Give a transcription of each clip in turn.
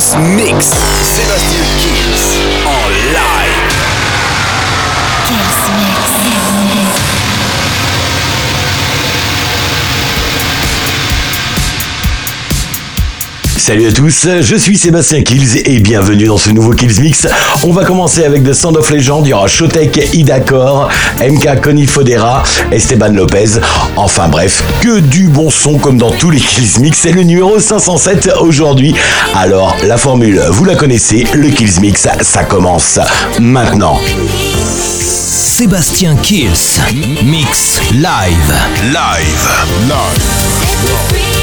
Mix. Sébastien Kills Salut à tous, je suis Sébastien Kills et bienvenue dans ce nouveau Kills Mix. On va commencer avec The Sound of Legend, il y aura Shotek, Idacor, MK Conifodera, Esteban Lopez. Enfin bref, que du bon son comme dans tous les Kills Mix. C'est le numéro 507 aujourd'hui. Alors la formule, vous la connaissez, le Kills Mix, ça commence maintenant. Sébastien Kills Mix Live. Live. Live.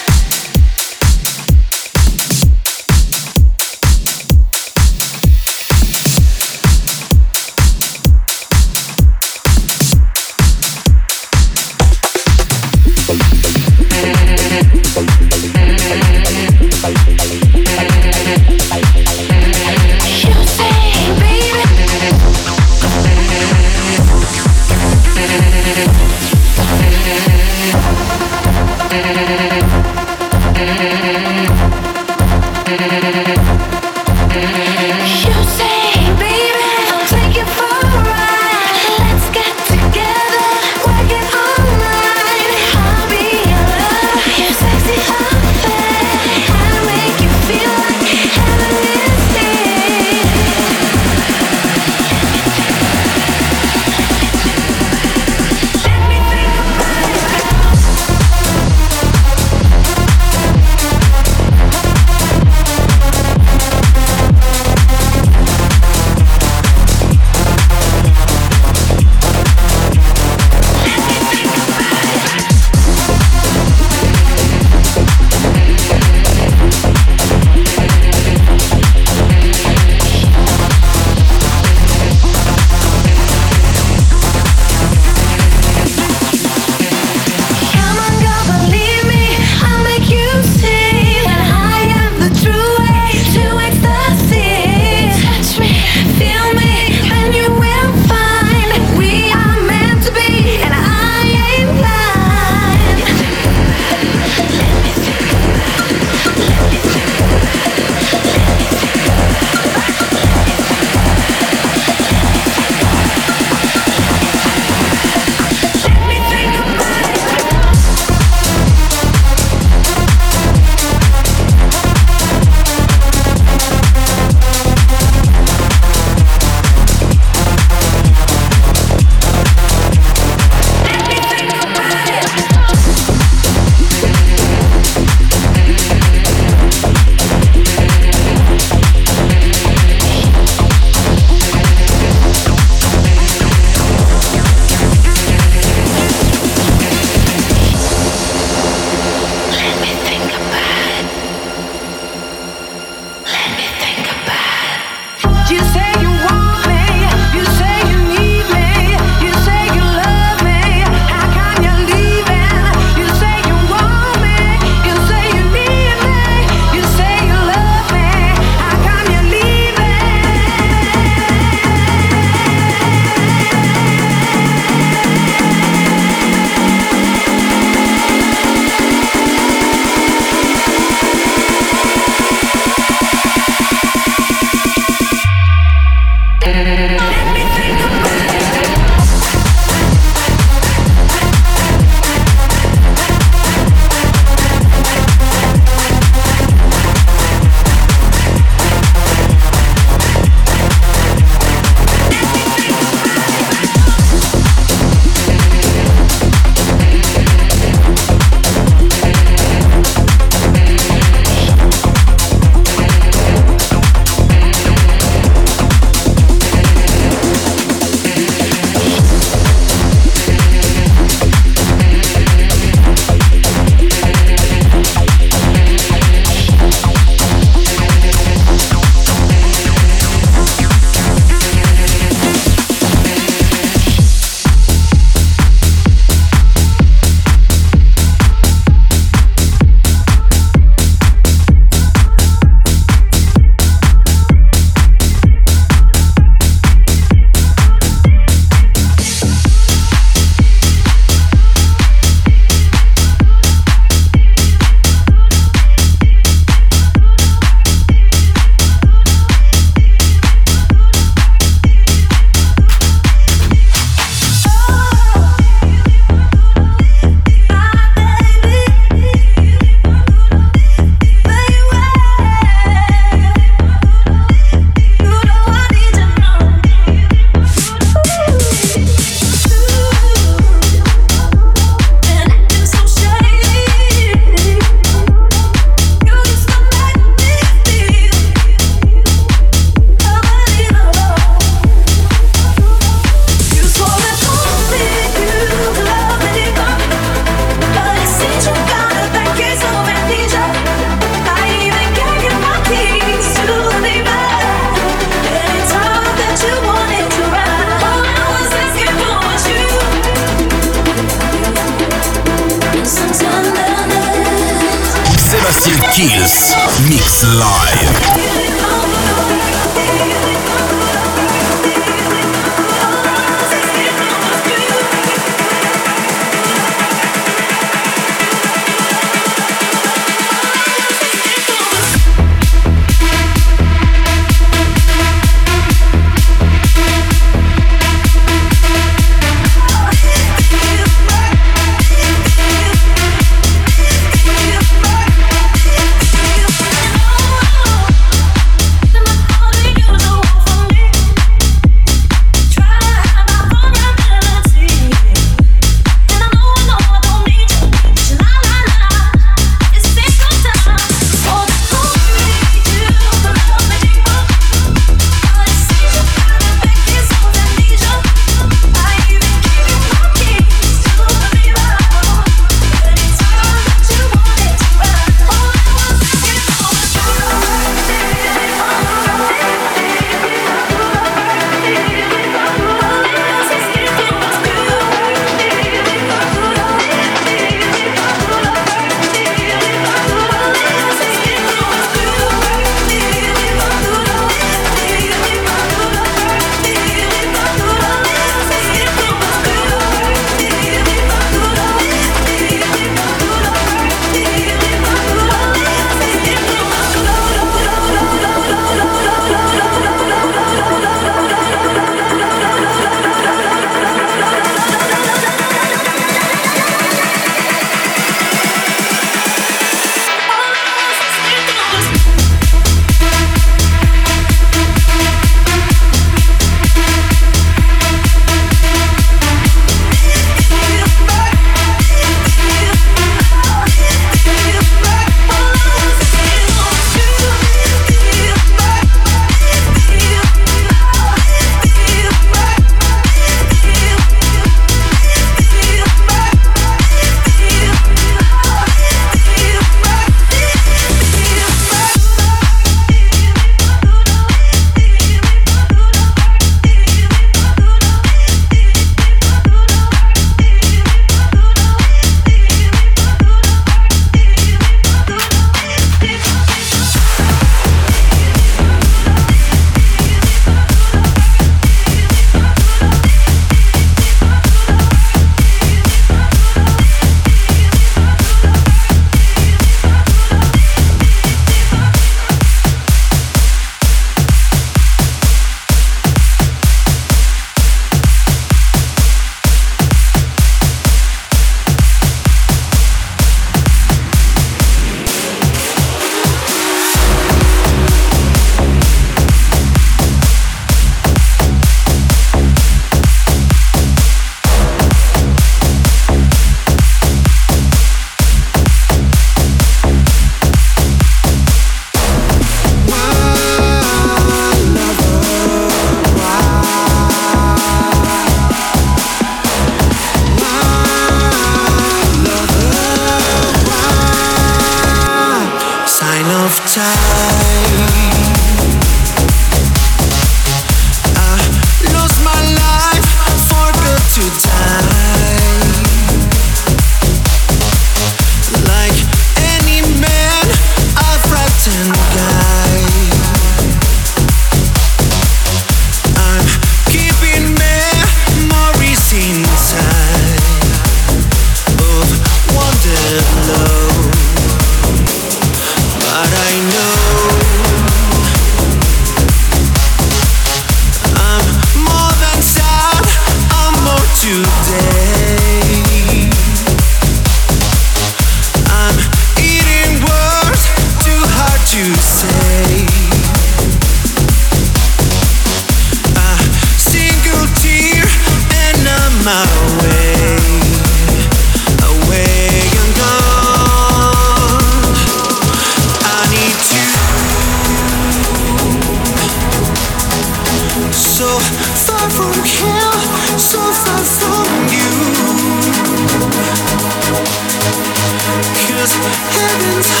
heavens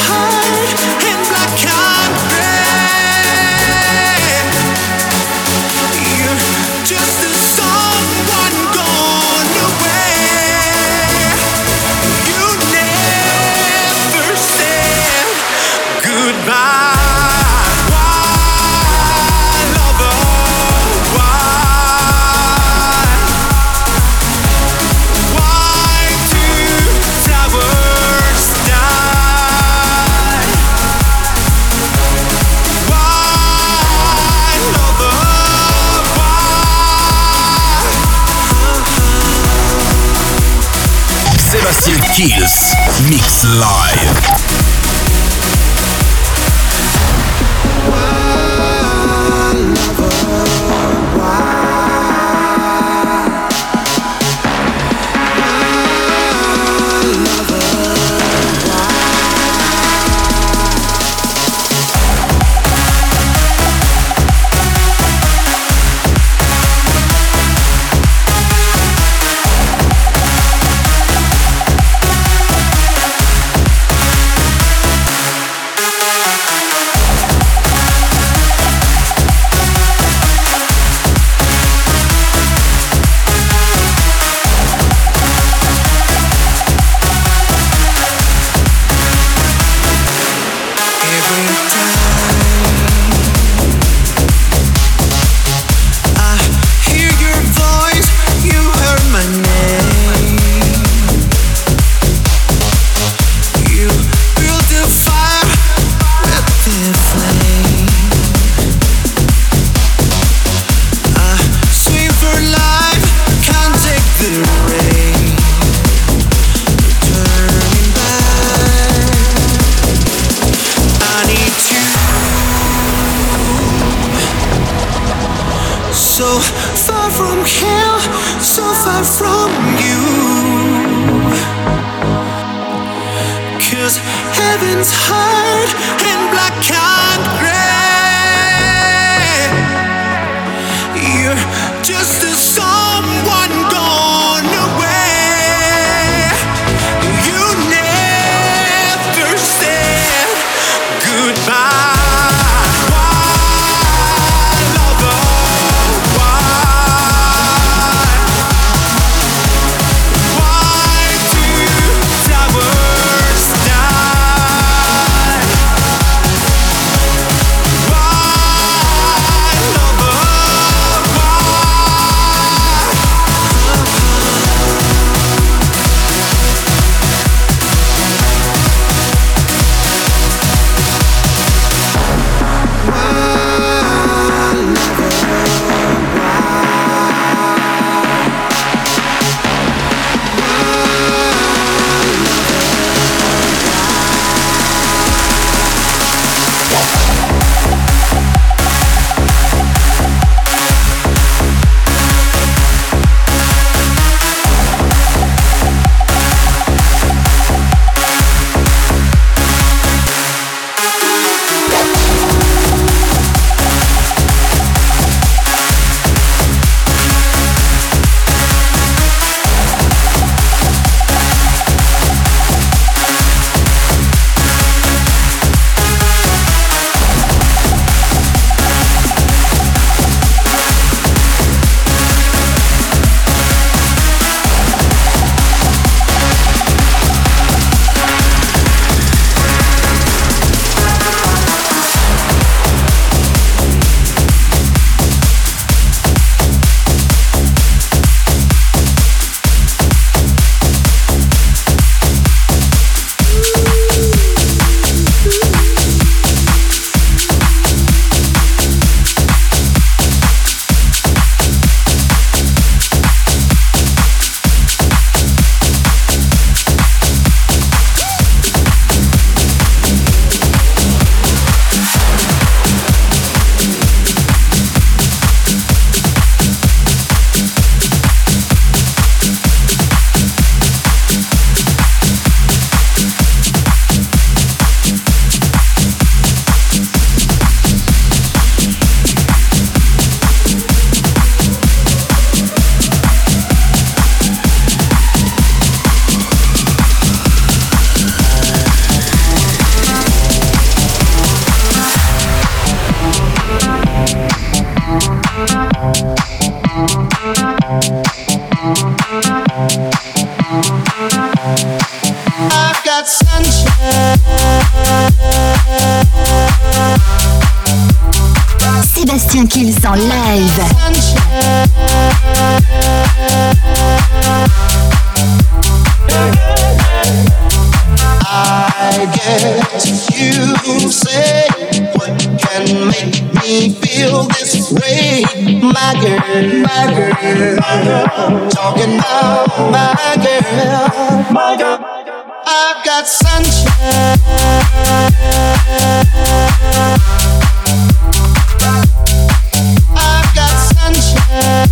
feel this way, my girl, my girl, my girl. Talking about my girl, my girl. I've got sunshine. I've got sunshine.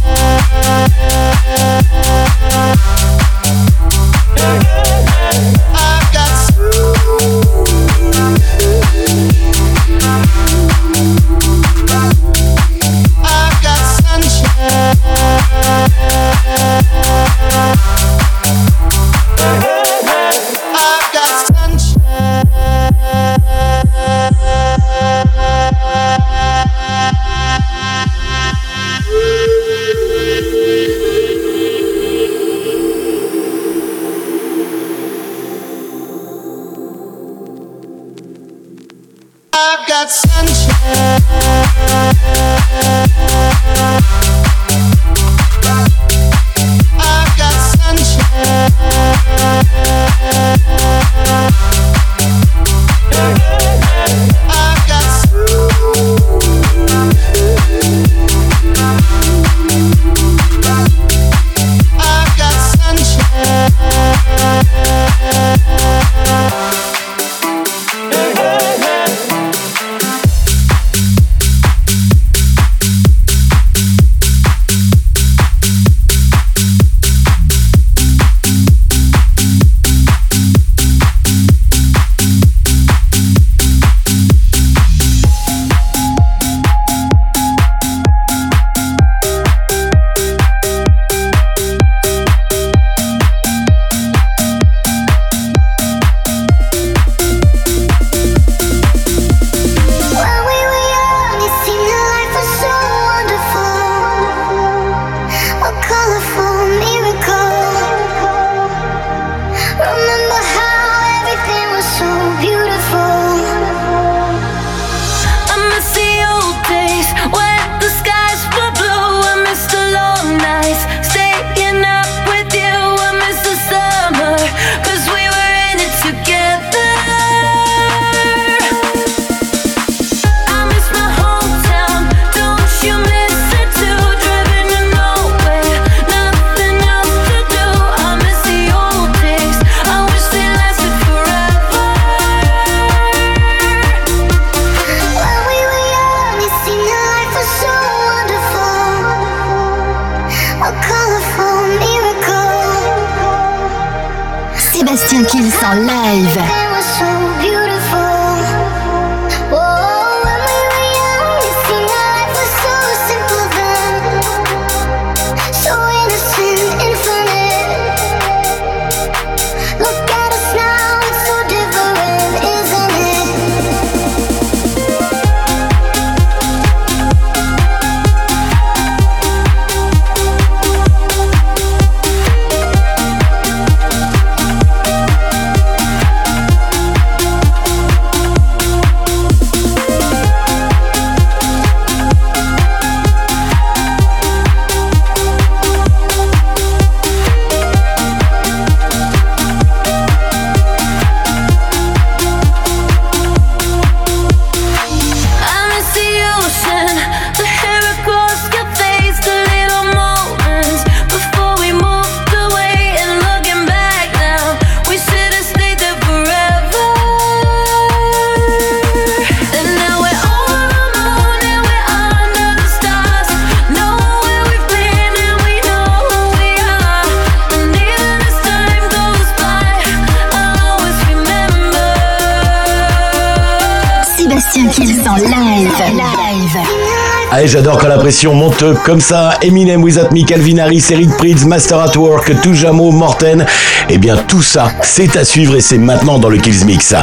J'adore quand la pression monte comme ça. Eminem, Without Me, Calvin Harris, Eric Master at Work, Toujamo, Morten. Eh bien, tout ça, c'est à suivre et c'est maintenant dans le Kills Mix.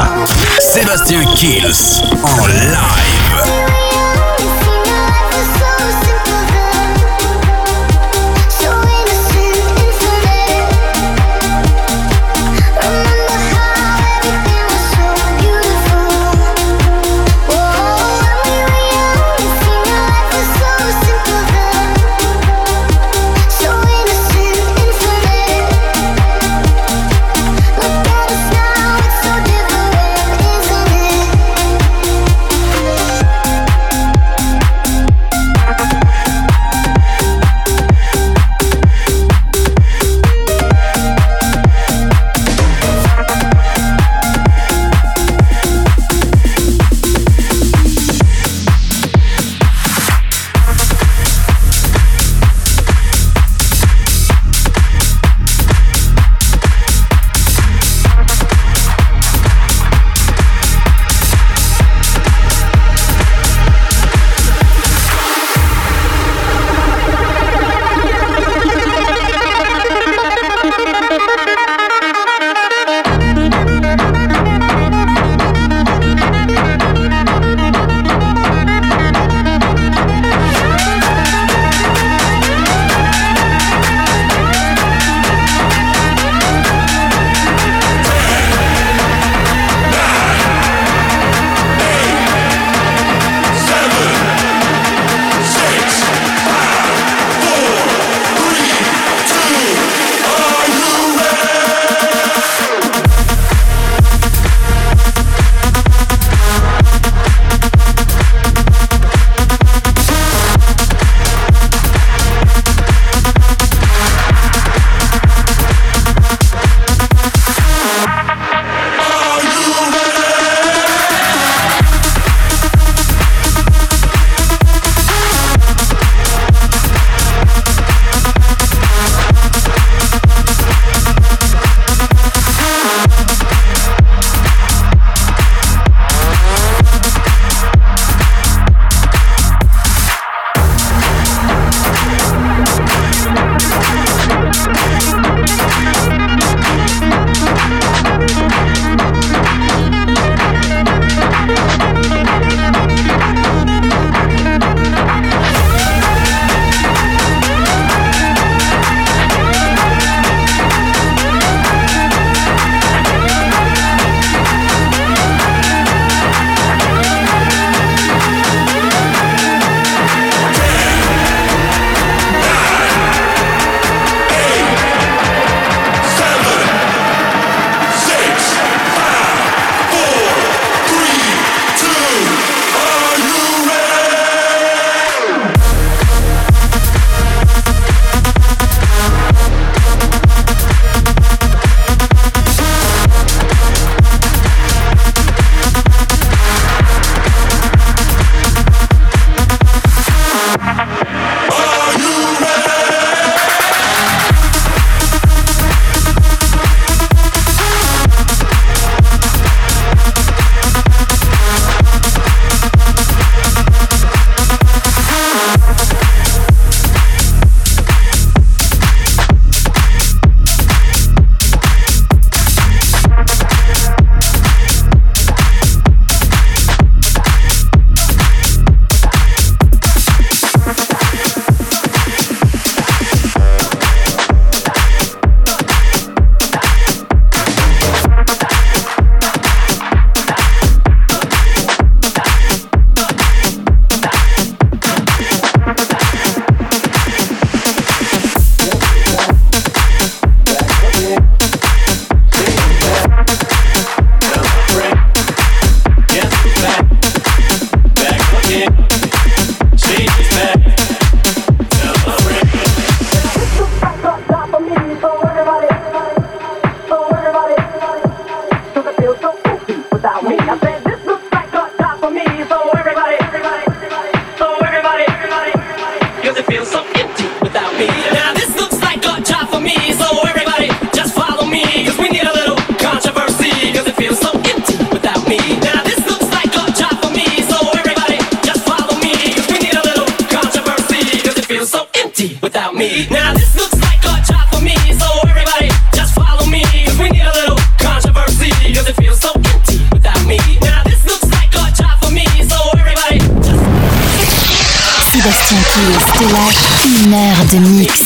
Sébastien Kills en live. Là une heure de mix.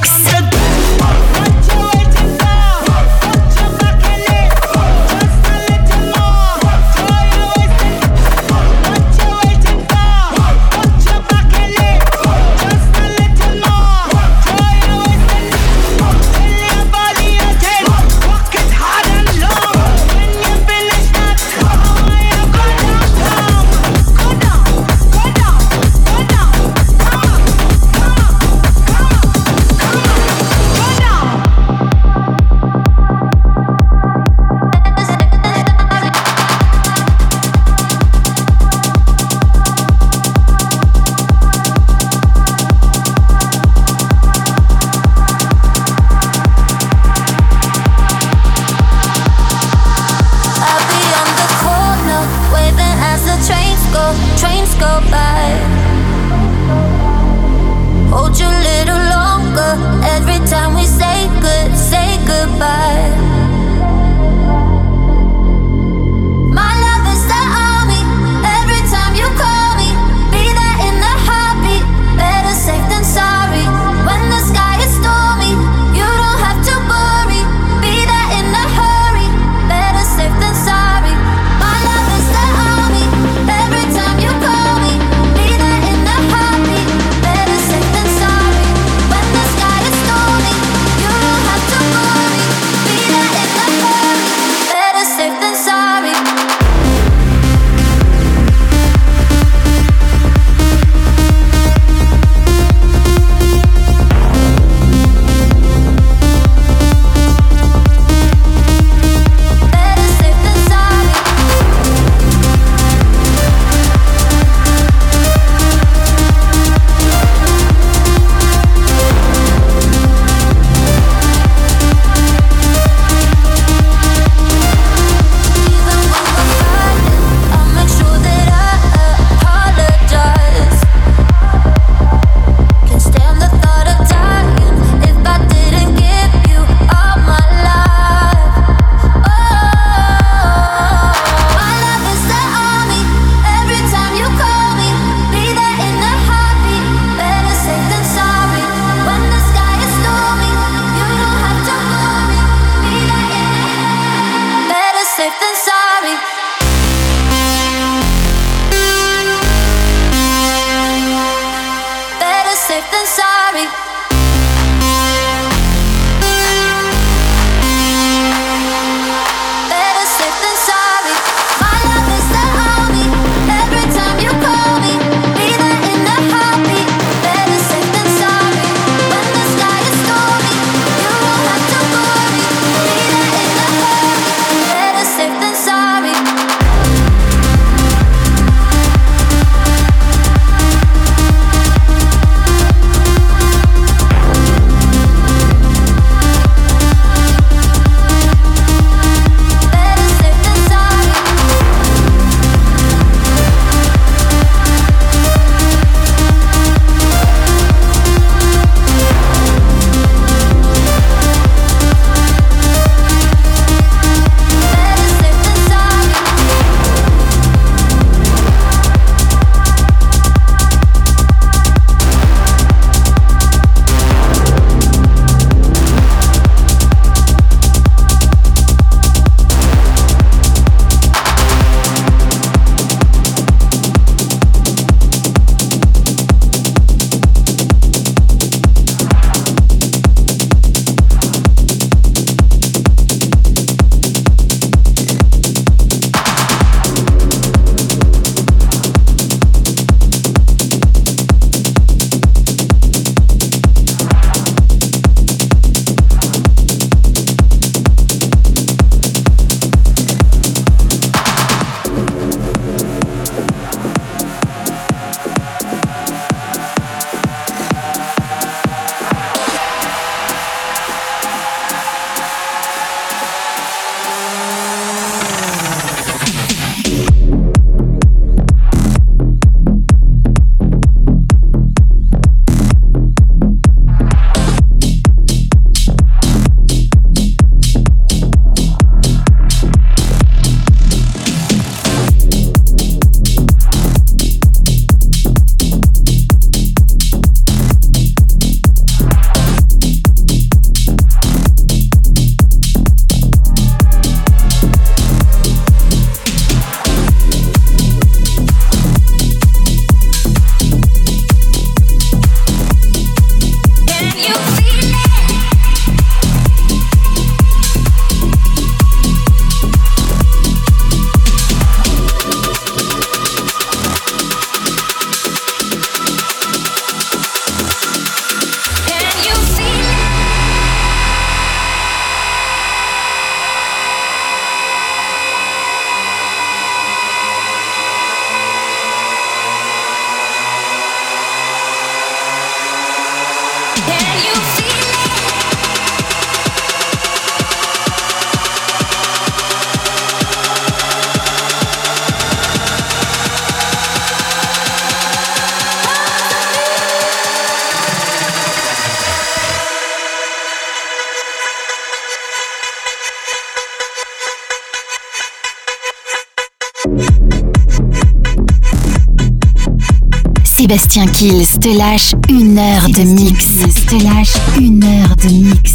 Sébastien Kills te lâche une heure de mix. Kills te lâche une heure de mix.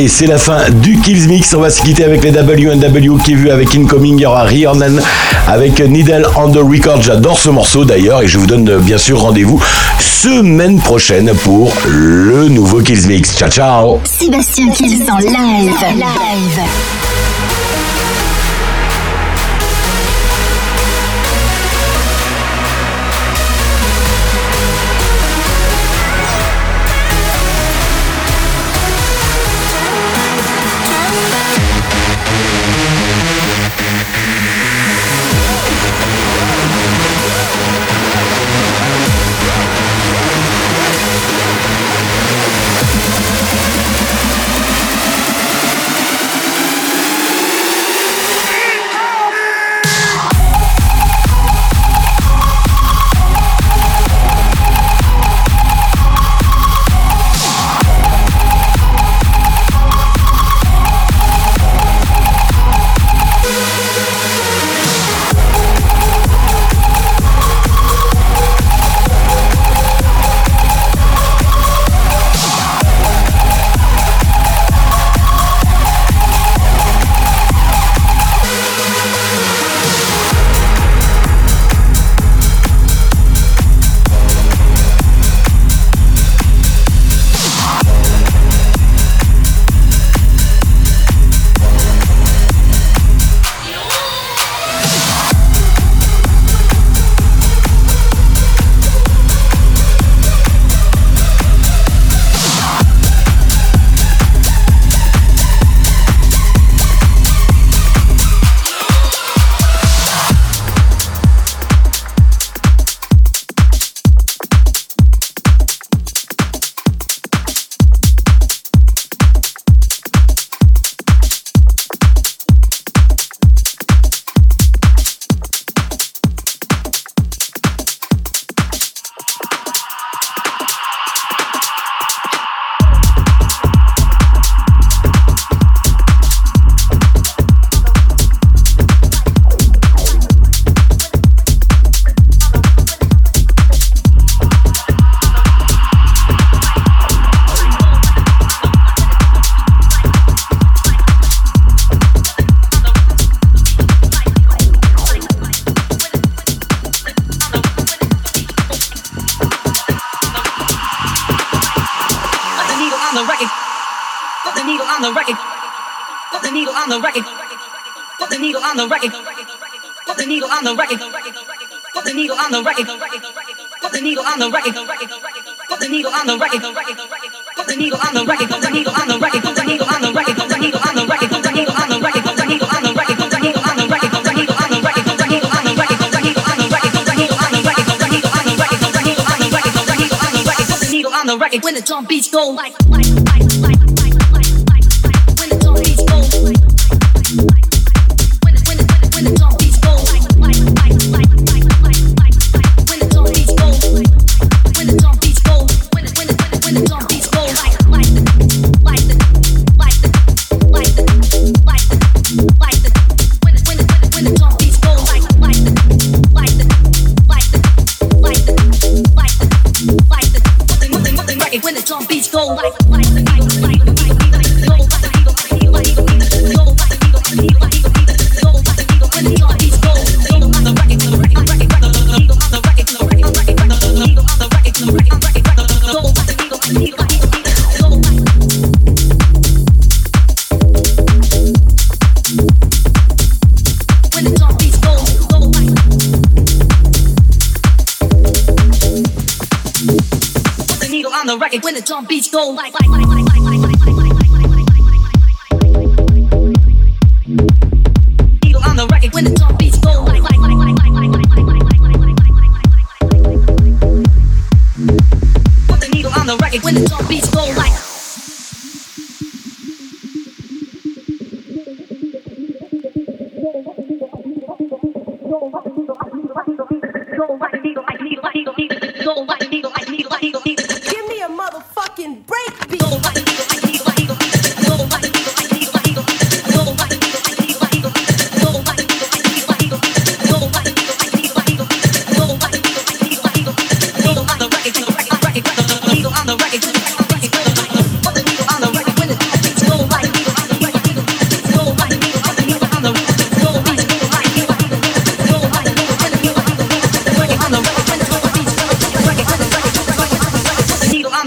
Allez, c'est la fin du Kills Mix. On va se quitter avec les WNW qui est vu avec Incoming. Il y aura Rihanna avec Needle on the Record. J'adore ce morceau d'ailleurs et je vous donne euh, bien sûr rendez-vous semaine prochaine pour le nouveau Kills Mix. Ciao, ciao Sébastien Kills en live. Live.